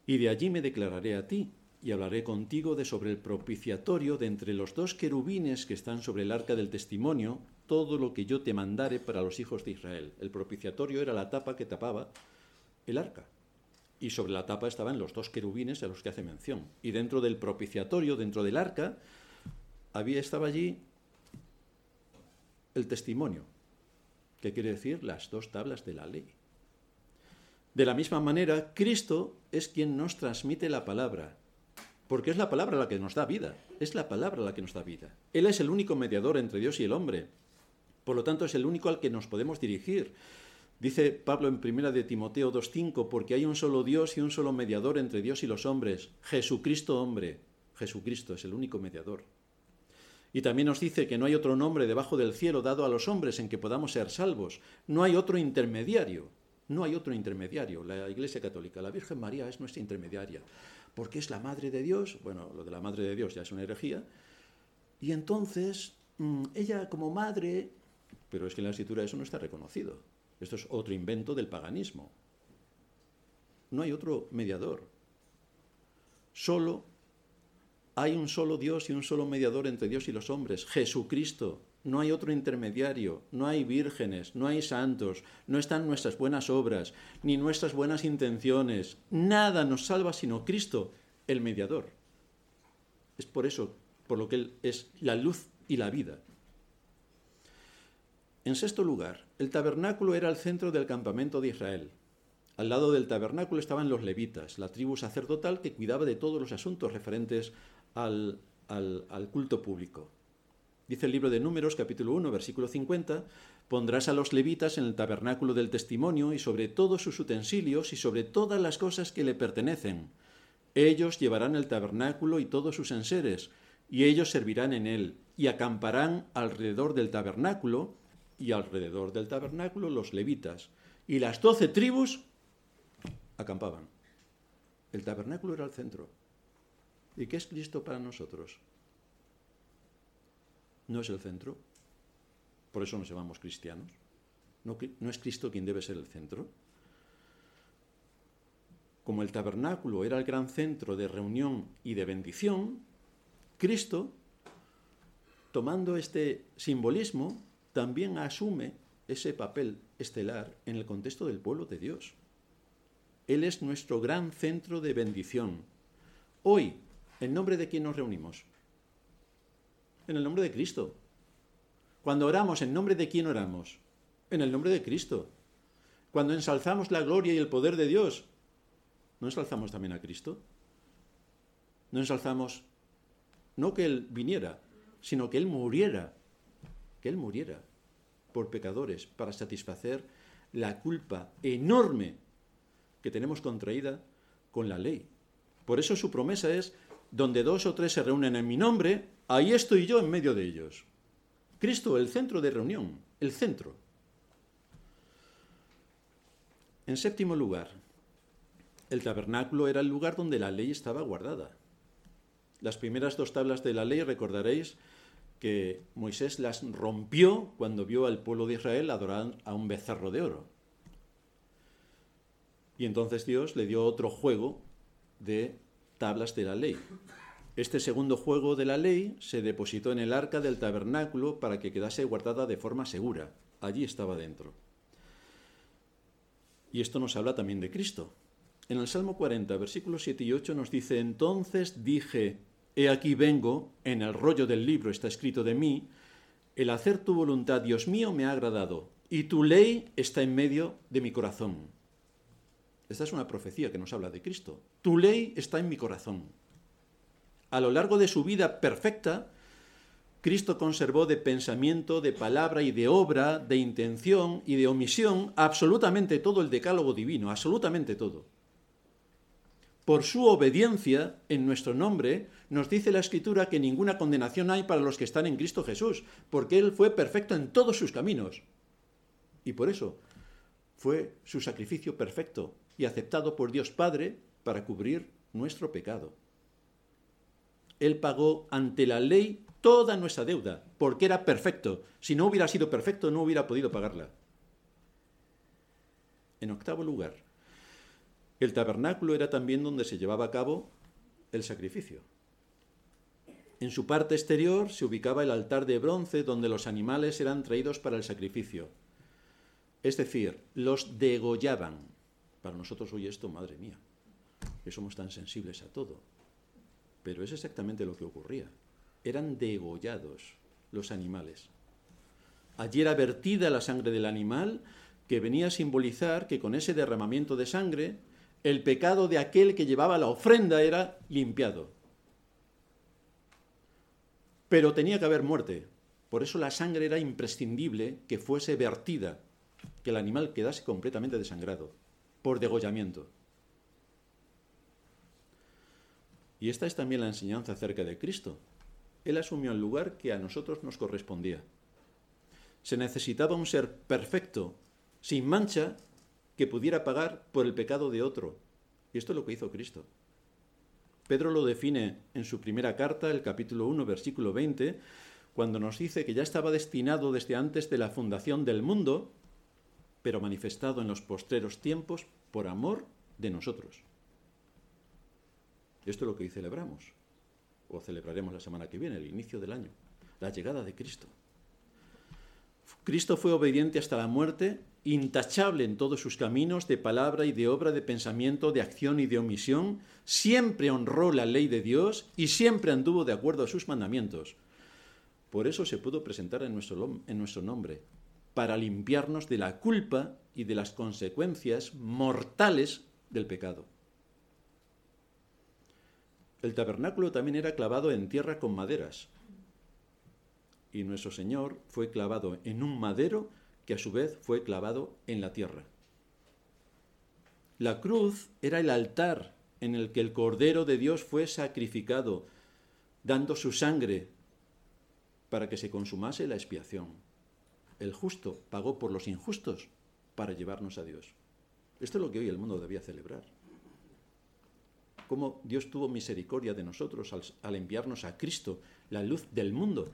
Y de allí me declararé a ti y hablaré contigo de sobre el propiciatorio de entre los dos querubines que están sobre el arca del testimonio, todo lo que yo te mandare para los hijos de Israel. El propiciatorio era la tapa que tapaba el arca. Y sobre la tapa estaban los dos querubines a los que hace mención. Y dentro del propiciatorio, dentro del arca, había, estaba allí el testimonio, que quiere decir las dos tablas de la ley. De la misma manera, Cristo es quien nos transmite la palabra, porque es la palabra la que nos da vida, es la palabra la que nos da vida. Él es el único mediador entre Dios y el hombre, por lo tanto es el único al que nos podemos dirigir. Dice Pablo en primera de Timoteo 2.5, porque hay un solo Dios y un solo mediador entre Dios y los hombres, Jesucristo hombre. Jesucristo es el único mediador. Y también nos dice que no hay otro nombre debajo del cielo dado a los hombres en que podamos ser salvos. No hay otro intermediario. No hay otro intermediario. La Iglesia Católica, la Virgen María es nuestra intermediaria. Porque es la Madre de Dios. Bueno, lo de la Madre de Dios ya es una herejía. Y entonces, mm, ella como madre, pero es que en la escritura eso no está reconocido. Esto es otro invento del paganismo. No hay otro mediador. Solo hay un solo Dios y un solo mediador entre Dios y los hombres, Jesucristo. No hay otro intermediario, no hay vírgenes, no hay santos, no están nuestras buenas obras, ni nuestras buenas intenciones. Nada nos salva sino Cristo, el mediador. Es por eso, por lo que Él es la luz y la vida. En sexto lugar, el tabernáculo era el centro del campamento de Israel. Al lado del tabernáculo estaban los levitas, la tribu sacerdotal que cuidaba de todos los asuntos referentes al, culto público. Dice el libro de Números, capítulo 1, versículo 50, pondrás a los levitas en el tabernáculo del testimonio y sobre todos sus utensilios y sobre todas las cosas que le pertenecen. Ellos llevarán el tabernáculo y todos sus enseres, y ellos servirán en él, y acamparán alrededor del tabernáculo, y alrededor del tabernáculo los levitas, y las doce tribus acampaban. El tabernáculo era el centro. ¿Y qué es Cristo para nosotros? No es el centro. Por eso nos llamamos cristianos. No, es Cristo quien debe ser el centro. Como el tabernáculo era el gran centro de reunión y de bendición, Cristo, tomando este simbolismo, también asume ese papel estelar en el contexto del pueblo de Dios. Él es nuestro gran centro de bendición. Hoy, ¿En nombre de quién nos reunimos? En el nombre de Cristo. Cuando oramos, ¿en nombre de quién oramos? En el nombre de Cristo. Cuando ensalzamos la gloria y el poder de Dios, ¿no ensalzamos también a Cristo? ¿No ensalzamos no que Él viniera, sino que Él muriera, que Él muriera por pecadores para satisfacer la culpa enorme que tenemos contraída con la ley? Por eso su promesa es donde dos o tres se reúnen en mi nombre, ahí estoy yo en medio de ellos. Cristo, el centro de reunión, el centro. En séptimo lugar, el tabernáculo era el lugar donde la ley estaba guardada. Las primeras dos tablas de la ley, recordaréis que Moisés las rompió cuando vio al pueblo de Israel adorar a un becerro de oro. Y entonces Dios le dio otro juego de tablas de la ley. Este segundo juego de la ley se depositó en el arca del tabernáculo para que quedase guardada de forma segura. Allí estaba dentro. Y esto nos habla también de Cristo. En el Salmo 40, versículos 7 y 8 nos dice, entonces dije, he aquí vengo, en el rollo del libro está escrito de mí, el hacer tu voluntad, Dios mío, me ha agradado, y tu ley está en medio de mi corazón. Esta es una profecía que nos habla de Cristo. Tu ley está en mi corazón. A lo largo de su vida perfecta, Cristo conservó de pensamiento, de palabra y de obra, de intención y de omisión absolutamente todo el decálogo divino, absolutamente todo. Por su obediencia en nuestro nombre, nos dice la Escritura que ninguna condenación hay para los que están en Cristo Jesús, porque Él fue perfecto en todos sus caminos. Y por eso fue su sacrificio perfecto, y aceptado por Dios Padre para cubrir nuestro pecado. Él pagó ante la ley toda nuestra deuda, porque era perfecto. Si no hubiera sido perfecto, no hubiera podido pagarla. En octavo lugar, el tabernáculo era también donde se llevaba a cabo el sacrificio. En su parte exterior se ubicaba el altar de bronce donde los animales eran traídos para el sacrificio. Es decir, los degollaban. Para nosotros hoy esto, madre mía, que somos tan sensibles a todo. Pero es exactamente lo que ocurría. Eran degollados los animales. Allí era vertida la sangre del animal que venía a simbolizar que con ese derramamiento de sangre el pecado de aquel que llevaba la ofrenda era limpiado. Pero tenía que haber muerte. Por eso la sangre era imprescindible que fuese vertida, que el animal quedase completamente desangrado por degollamiento. Y esta es también la enseñanza acerca de Cristo. Él asumió el lugar que a nosotros nos correspondía. Se necesitaba un ser perfecto, sin mancha, que pudiera pagar por el pecado de otro. Y esto es lo que hizo Cristo. Pedro lo define en su primera carta, el capítulo 1, versículo 20, cuando nos dice que ya estaba destinado desde antes de la fundación del mundo, pero manifestado en los postreros tiempos por amor de nosotros. Esto es lo que hoy celebramos, o celebraremos la semana que viene, el inicio del año, la llegada de Cristo. Cristo fue obediente hasta la muerte, intachable en todos sus caminos, de palabra y de obra, de pensamiento, de acción y de omisión, siempre honró la ley de Dios y siempre anduvo de acuerdo a sus mandamientos. Por eso se pudo presentar en nuestro, en nuestro nombre, para limpiarnos de la culpa y de las consecuencias mortales del pecado. El tabernáculo también era clavado en tierra con maderas, y nuestro Señor fue clavado en un madero que a su vez fue clavado en la tierra. La cruz era el altar en el que el Cordero de Dios fue sacrificado, dando su sangre para que se consumase la expiación. El justo pagó por los injustos para llevarnos a Dios. Esto es lo que hoy el mundo debía celebrar. Cómo Dios tuvo misericordia de nosotros al, enviarnos a Cristo, la luz del mundo,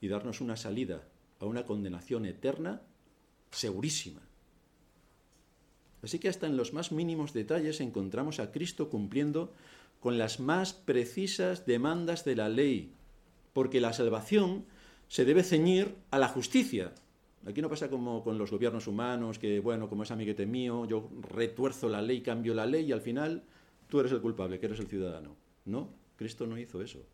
y darnos una salida a una condenación eterna segurísima. Así que hasta en los más mínimos detalles encontramos a Cristo cumpliendo con las más precisas demandas de la ley, porque la salvación se debe ceñir a la justicia. Aquí no pasa como con los gobiernos humanos, que bueno, como es amiguete mío, yo retuerzo la ley, cambio la ley y al final tú eres el culpable, que eres el ciudadano. No, Cristo no hizo eso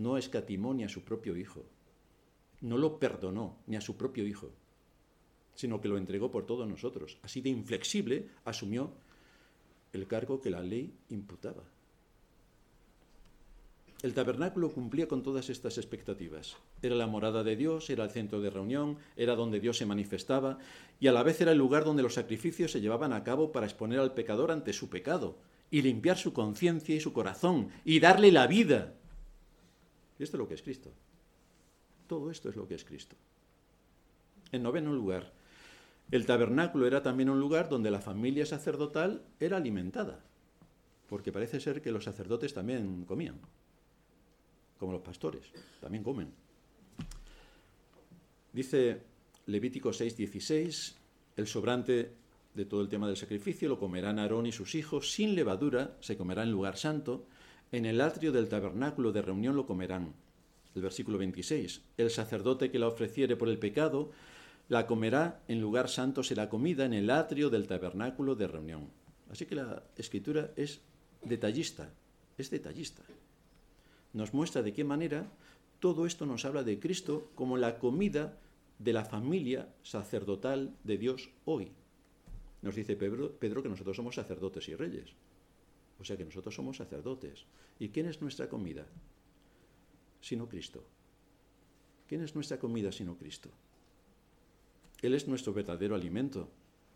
no escatimó ni a su propio hijo, no lo perdonó ni a su propio hijo, sino que lo entregó por todos nosotros. Así de inflexible asumió el cargo que la ley imputaba. El tabernáculo cumplía con todas estas expectativas. Era la morada de Dios, era el centro de reunión, era donde Dios se manifestaba y a la vez era el lugar donde los sacrificios se llevaban a cabo para exponer al pecador ante su pecado y limpiar su conciencia y su corazón y darle la vida y esto es lo que es Cristo. Todo esto es lo que es Cristo. En noveno lugar, el tabernáculo era también un lugar donde la familia sacerdotal era alimentada, porque parece ser que los sacerdotes también comían, como los pastores, también comen. Dice Levítico 6:16, el sobrante de todo el tema del sacrificio lo comerán Aarón y sus hijos, sin levadura, se comerá en lugar santo, en el atrio del tabernáculo de reunión lo comerán. El versículo 26. El sacerdote que la ofreciere por el pecado, la comerá en lugar santo será comida en el atrio del tabernáculo de reunión. Así que la escritura es detallista, es detallista. Nos muestra de qué manera todo esto nos habla de Cristo como la comida de la familia sacerdotal de Dios hoy. Nos dice Pedro, que nosotros somos sacerdotes y reyes. O sea que nosotros somos sacerdotes. ¿Y quién es nuestra comida? Sino Cristo. ¿Quién es nuestra comida sino Cristo? Él es nuestro verdadero alimento.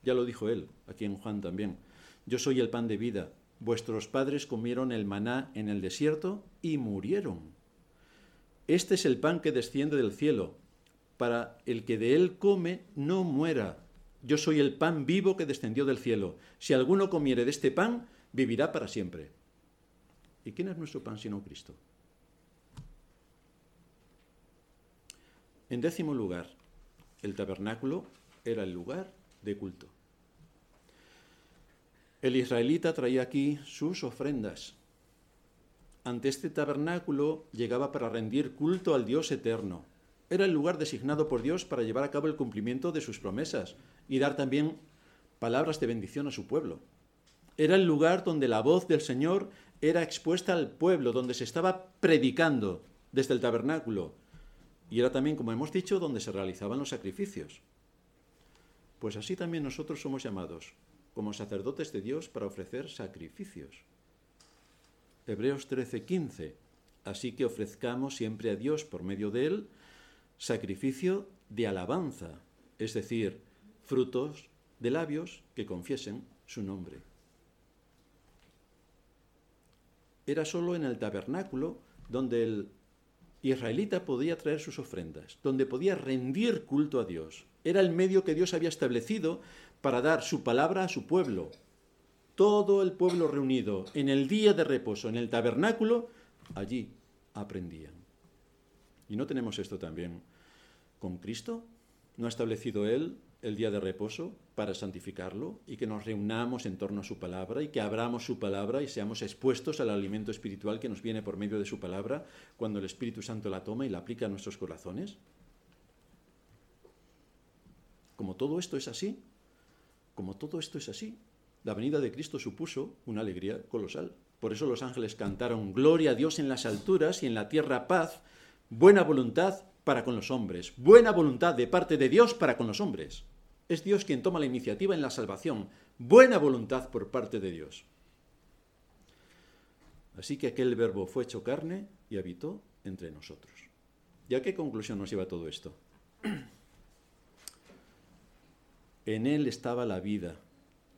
Ya lo dijo él, aquí en Juan también. Yo soy el pan de vida. Vuestros padres comieron el maná en el desierto y murieron. Este es el pan que desciende del cielo, para el que de él come no muera. Yo soy el pan vivo que descendió del cielo. Si alguno comiere de este pan, vivirá para siempre. ¿Y quién es nuestro pan sino Cristo? En décimo lugar, el tabernáculo era el lugar de culto. El israelita traía aquí sus ofrendas. Ante este tabernáculo llegaba para rendir culto al Dios eterno. Era el lugar designado por Dios para llevar a cabo el cumplimiento de sus promesas y dar también palabras de bendición a su pueblo. Era el lugar donde la voz del Señor era expuesta al pueblo, donde se estaba predicando desde el tabernáculo. Y era también, como hemos dicho, donde se realizaban los sacrificios. Pues así también nosotros somos llamados como sacerdotes de Dios para ofrecer sacrificios. Hebreos 13:15. Así que ofrezcamos siempre a Dios por medio de él sacrificio de alabanza, es decir, frutos de labios que confiesen su nombre. Era solo en el tabernáculo donde el israelita podía traer sus ofrendas, donde podía rendir culto a Dios. Era el medio que Dios había establecido para dar su palabra a su pueblo. Todo el pueblo reunido en el día de reposo, en el tabernáculo, allí aprendían. ¿Y no tenemos esto también con Cristo? ¿No ha establecido Él el día de reposo para santificarlo y que nos reunamos en torno a su palabra y que abramos su palabra y seamos expuestos al alimento espiritual que nos viene por medio de su palabra cuando el Espíritu Santo la toma y la aplica a nuestros corazones? Como todo esto es así, como todo esto es así, la venida de Cristo supuso una alegría colosal. Por eso los ángeles cantaron, Gloria a Dios en las alturas y en la tierra paz, buena voluntad para con los hombres, buena voluntad de parte de Dios para con los hombres. Es Dios quien toma la iniciativa en la salvación, buena voluntad por parte de Dios. Así que aquel verbo fue hecho carne y habitó entre nosotros. ¿Y a qué conclusión nos lleva todo esto? En él estaba la vida,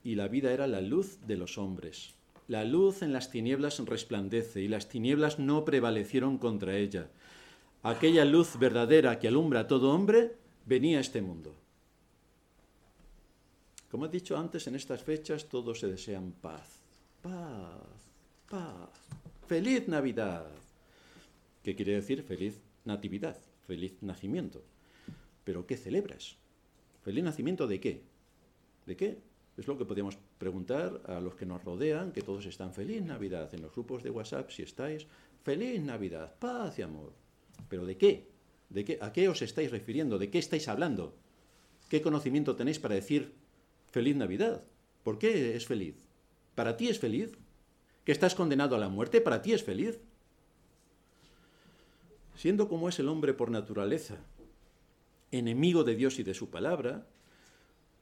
y la vida era la luz de los hombres. La luz en las tinieblas resplandece, y las tinieblas no prevalecieron contra ella. Aquella luz verdadera que alumbra a todo hombre venía a este mundo. Como he dicho antes, en estas fechas todos se desean paz, paz, paz. Feliz Navidad. ¿Qué quiere decir feliz natividad? Feliz nacimiento. ¿Pero qué celebras? ¿Feliz nacimiento de qué? ¿De qué? Es lo que podríamos preguntar a los que nos rodean, que todos están feliz Navidad. En los grupos de WhatsApp, si estáis, feliz Navidad, paz y amor. ¿Pero de qué? ¿De qué? ¿A qué os estáis refiriendo? ¿De qué estáis hablando? ¿Qué conocimiento tenéis para decir feliz Navidad? ¿Por qué es feliz? ¿Para ti es feliz? ¿Que estás condenado a la muerte? ¿Para ti es feliz? Siendo como es el hombre por naturaleza, enemigo de Dios y de su palabra,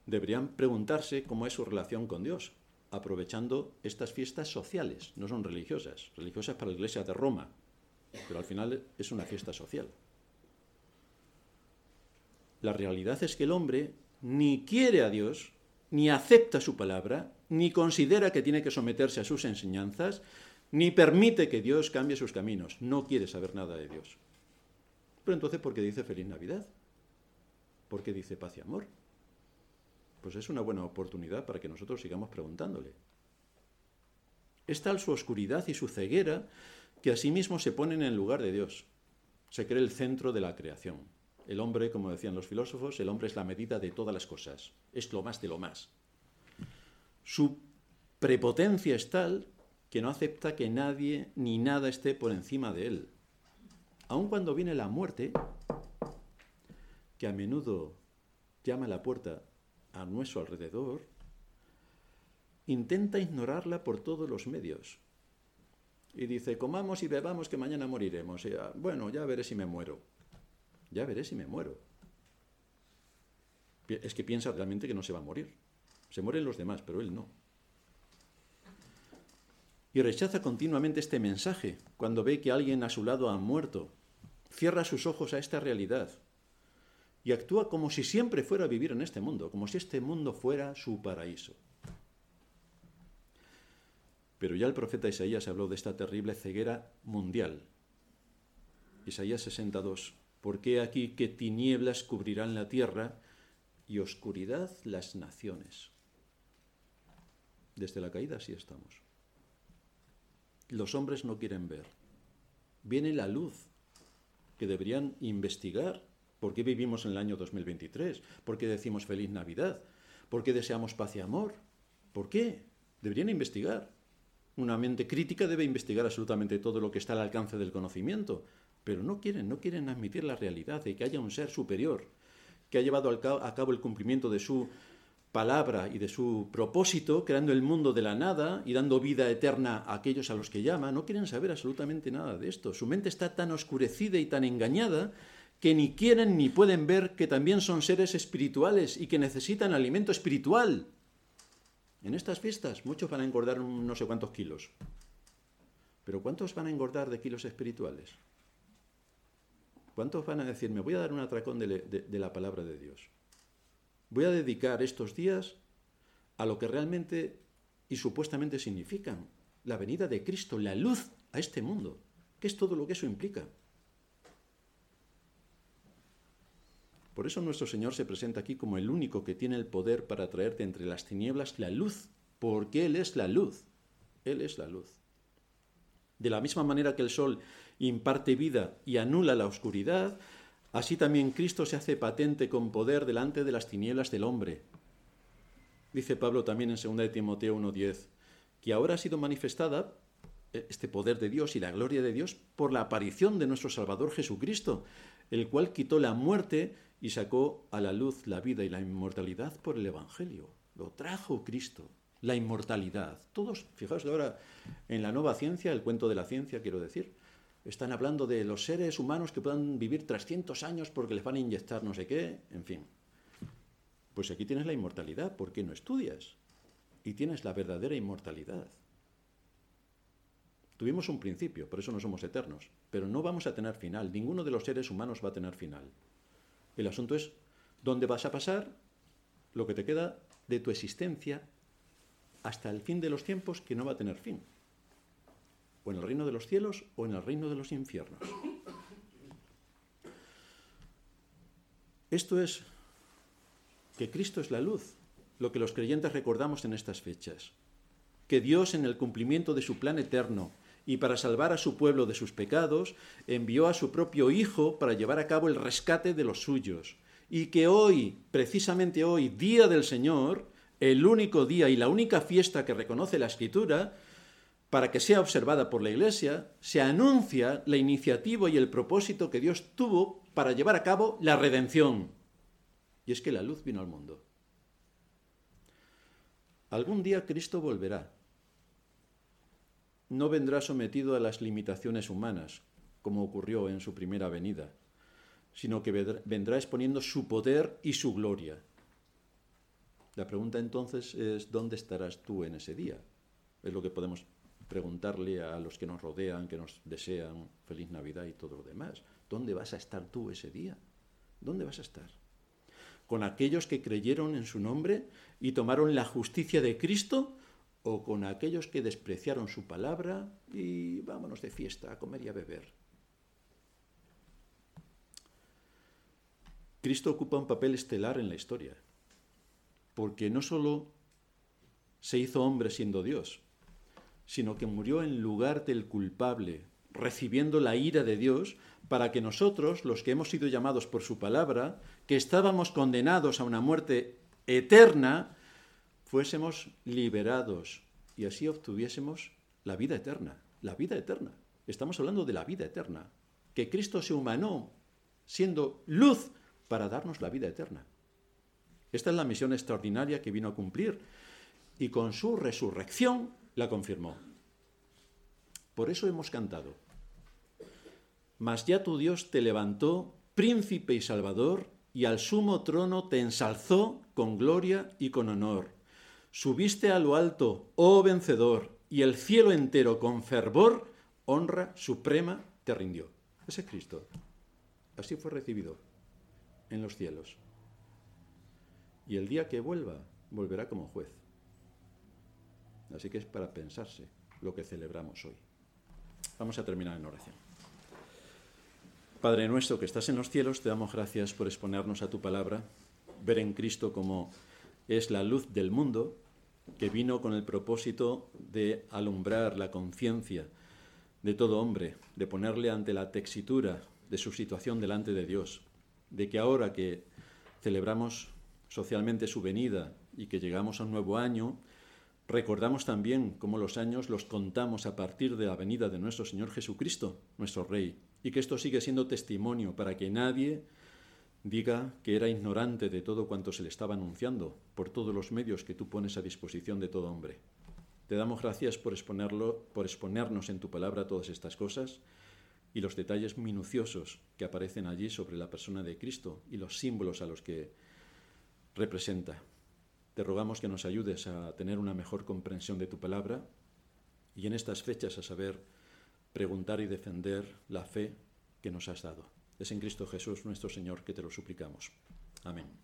deberían preguntarse cómo es su relación con Dios, aprovechando estas fiestas sociales, no son religiosas, religiosas para la Iglesia de Roma, pero al final es una fiesta social. La realidad es que el hombre ni quiere a Dios, ni acepta su palabra, ni considera que tiene que someterse a sus enseñanzas, ni permite que Dios cambie sus caminos. No quiere saber nada de Dios. Pero entonces, ¿por qué dice feliz Navidad? ¿Por qué dice paz y amor? Pues es una buena oportunidad para que nosotros sigamos preguntándole. Es tal su oscuridad y su ceguera que asimismo se ponen en lugar de Dios. Se cree el centro de la creación. El hombre, como decían los filósofos, el hombre es la medida de todas las cosas, es lo más de lo más. Su prepotencia es tal que no acepta que nadie ni nada esté por encima de él. Aun cuando viene la muerte, que a menudo llama a la puerta a nuestro alrededor, intenta ignorarla por todos los medios. Y dice, comamos y bebamos que mañana moriremos. Ah, bueno, ya veré si me muero. Ya veré si me muero. Es que piensa realmente que no se va a morir. Se mueren los demás, pero él no. Y rechaza continuamente este mensaje cuando ve que alguien a su lado ha muerto. Cierra sus ojos a esta realidad y actúa como si siempre fuera a vivir en este mundo, como si este mundo fuera su paraíso. Pero ya el profeta Isaías habló de esta terrible ceguera mundial. Isaías 62. ¿Por qué aquí que tinieblas cubrirán la tierra y oscuridad las naciones? Desde la caída así estamos. Los hombres no quieren ver. Viene la luz que deberían investigar. ¿Por qué vivimos en el año 2023? ¿Por qué decimos feliz Navidad? ¿Por qué deseamos paz y amor? ¿Por qué? Deberían investigar. Una mente crítica debe investigar absolutamente todo lo que está al alcance del conocimiento, pero no quieren, no quieren admitir la realidad de que haya un ser superior que ha llevado a cabo el cumplimiento de su palabra y de su propósito, creando el mundo de la nada y dando vida eterna a aquellos a los que llama, no quieren saber absolutamente nada de esto. Su mente está tan oscurecida y tan engañada que ni quieren ni pueden ver que también son seres espirituales y que necesitan alimento espiritual. En estas fiestas muchos van a engordar no sé cuántos kilos. Pero ¿cuántos van a engordar de kilos espirituales? ¿Cuántos van a decir, me voy a dar un atracón de, la palabra de Dios? Voy a dedicar estos días a lo que realmente y supuestamente significan la venida de Cristo, la luz a este mundo, ¿Qué es todo lo que eso implica? Por eso nuestro Señor se presenta aquí como el único que tiene el poder para traerte entre las tinieblas la luz, porque Él es la luz. Él es la luz. De la misma manera que el sol imparte vida y anula la oscuridad, así también Cristo se hace patente con poder delante de las tinieblas del hombre. Dice Pablo también en 2 de Timoteo 1.10, que ahora ha sido manifestada eh, este poder de Dios y la gloria de Dios por la aparición de nuestro Salvador Jesucristo, el cual quitó la muerte y sacó a la luz la vida y la inmortalidad por el Evangelio. Lo trajo Cristo, la inmortalidad. Todos, fijaos ahora en la nueva ciencia, el cuento de la ciencia, quiero decir, están hablando de los seres humanos que puedan vivir 300 años porque les van a inyectar no sé qué, en fin. Pues aquí tienes la inmortalidad, ¿por qué no estudias? Y tienes la verdadera inmortalidad. Tuvimos un principio, por eso no somos eternos, pero no vamos a tener final, ninguno de los seres humanos va a tener final. El asunto es dónde vas a pasar lo que te queda de tu existencia hasta el fin de los tiempos que no va a tener fin. O en el reino de los cielos o en el reino de los infiernos. Esto es que Cristo es la luz, lo que los creyentes recordamos en estas fechas. Que Dios en el cumplimiento de su plan eterno y para salvar a su pueblo de sus pecados, envió a su propio Hijo para llevar a cabo el rescate de los suyos. Y que hoy, precisamente hoy, día del Señor, el único día y la única fiesta que reconoce la Escritura, para que sea observada por la Iglesia, se anuncia la iniciativa y el propósito que Dios tuvo para llevar a cabo la redención. Y es que la luz vino al mundo. Algún día Cristo volverá no vendrá sometido a las limitaciones humanas, como ocurrió en su primera venida, sino que vendrá exponiendo su poder y su gloria. La pregunta entonces es, ¿dónde estarás tú en ese día? Es lo que podemos preguntarle a los que nos rodean, que nos desean feliz Navidad y todo lo demás. ¿Dónde vas a estar tú ese día? ¿Dónde vas a estar? ¿Con aquellos que creyeron en su nombre y tomaron la justicia de Cristo o con aquellos que despreciaron su palabra y vámonos de fiesta a comer y a beber. Cristo ocupa un papel estelar en la historia, porque no solo se hizo hombre siendo Dios, sino que murió en lugar del culpable, recibiendo la ira de Dios, para que nosotros, los que hemos sido llamados por su palabra, que estábamos condenados a una muerte eterna, fuésemos liberados y así obtuviésemos la vida eterna. La vida eterna. Estamos hablando de la vida eterna. Que Cristo se humanó siendo luz para darnos la vida eterna. Esta es la misión extraordinaria que vino a cumplir y con su resurrección la confirmó. Por eso hemos cantado. Mas ya tu Dios te levantó, príncipe y salvador, y al sumo trono te ensalzó con gloria y con honor Subiste a lo alto, oh vencedor, y el cielo entero con fervor, honra suprema te rindió. Ese es Cristo. Así fue recibido en los cielos. Y el día que vuelva, volverá como juez. Así que es para pensarse lo que celebramos hoy. Vamos a terminar en oración. Padre nuestro que estás en los cielos, te damos gracias por exponernos a tu palabra, ver en Cristo como es la luz del mundo que vino con el propósito de alumbrar la conciencia de todo hombre, de ponerle ante la texitura de su situación delante de Dios, de que ahora que celebramos socialmente su venida y que llegamos a un nuevo año, recordamos también cómo los años los contamos a partir de la venida de nuestro Señor Jesucristo, nuestro Rey, y que esto sigue siendo testimonio para que nadie diga que era ignorante de todo cuanto se le estaba anunciando por todos los medios que tú pones a disposición de todo hombre. Te damos gracias por, exponerlo, por exponernos en tu palabra todas estas cosas y los detalles minuciosos que aparecen allí sobre la persona de Cristo y los símbolos a los que representa. Te rogamos que nos ayudes a tener una mejor comprensión de tu palabra y en estas fechas a saber preguntar y defender la fe que nos has dado. Es en Cristo Jesús nuestro Señor que te lo suplicamos. Amén.